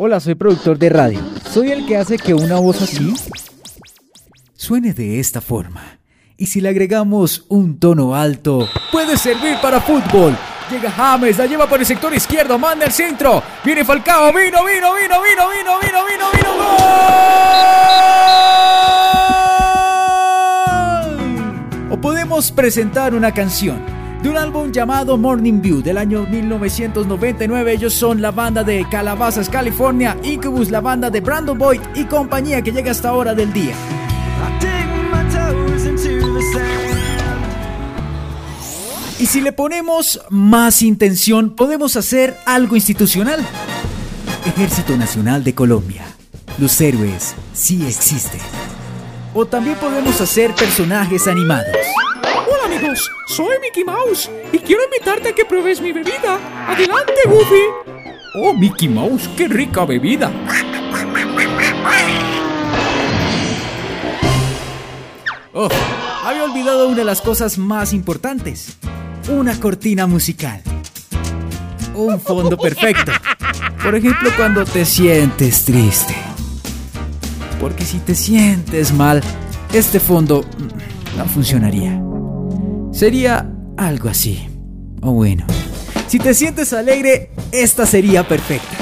Hola, soy productor de radio. Soy el que hace que una voz así suene de esta forma. Y si le agregamos un tono alto, puede servir para fútbol. Llega James, la lleva por el sector izquierdo, manda al centro. Viene Falcao, vino, vino, vino, vino, vino, vino, vino, vino, gol. O podemos presentar una canción de un álbum llamado Morning View del año 1999. Ellos son la banda de Calabazas, California, Incubus, la banda de Brandon Boyd y compañía que llega hasta hora del día. Y si le ponemos más intención, podemos hacer algo institucional. Ejército Nacional de Colombia. Los héroes sí existen. O también podemos hacer personajes animados. Soy Mickey Mouse y quiero invitarte a que pruebes mi bebida. Adelante, Goofy. Oh, Mickey Mouse, qué rica bebida. Oh, había olvidado una de las cosas más importantes. Una cortina musical. Un fondo perfecto. Por ejemplo, cuando te sientes triste. Porque si te sientes mal, este fondo no funcionaría. Sería algo así. O bueno. Si te sientes alegre, esta sería perfecta.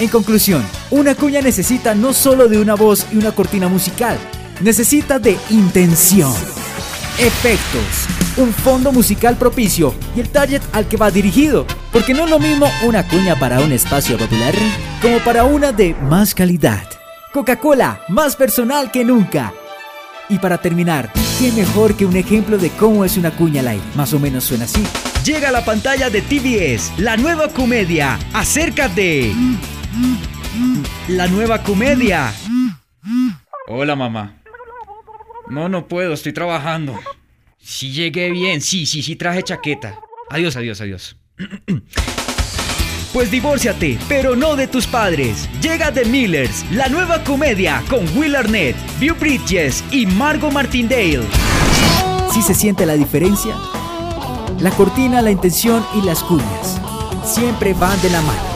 En conclusión, una cuña necesita no solo de una voz y una cortina musical, necesita de intención, efectos, un fondo musical propicio y el target al que va dirigido, porque no es lo mismo una cuña para un espacio popular como para una de más calidad. Coca-Cola, más personal que nunca. Y para terminar, qué mejor que un ejemplo de cómo es una cuña al aire. Más o menos suena así. Llega a la pantalla de TBS, la nueva comedia. Acércate. La nueva comedia. Hola, mamá. No, no puedo, estoy trabajando. Si llegué bien, sí, sí, sí, traje chaqueta. Adiós, adiós, adiós. Pues divórciate, pero no de tus padres. Llega The Millers, la nueva comedia con Will Arnett, View Bridges y Margot Martindale. ¿Sí se siente la diferencia? La cortina, la intención y las cuñas siempre van de la mano.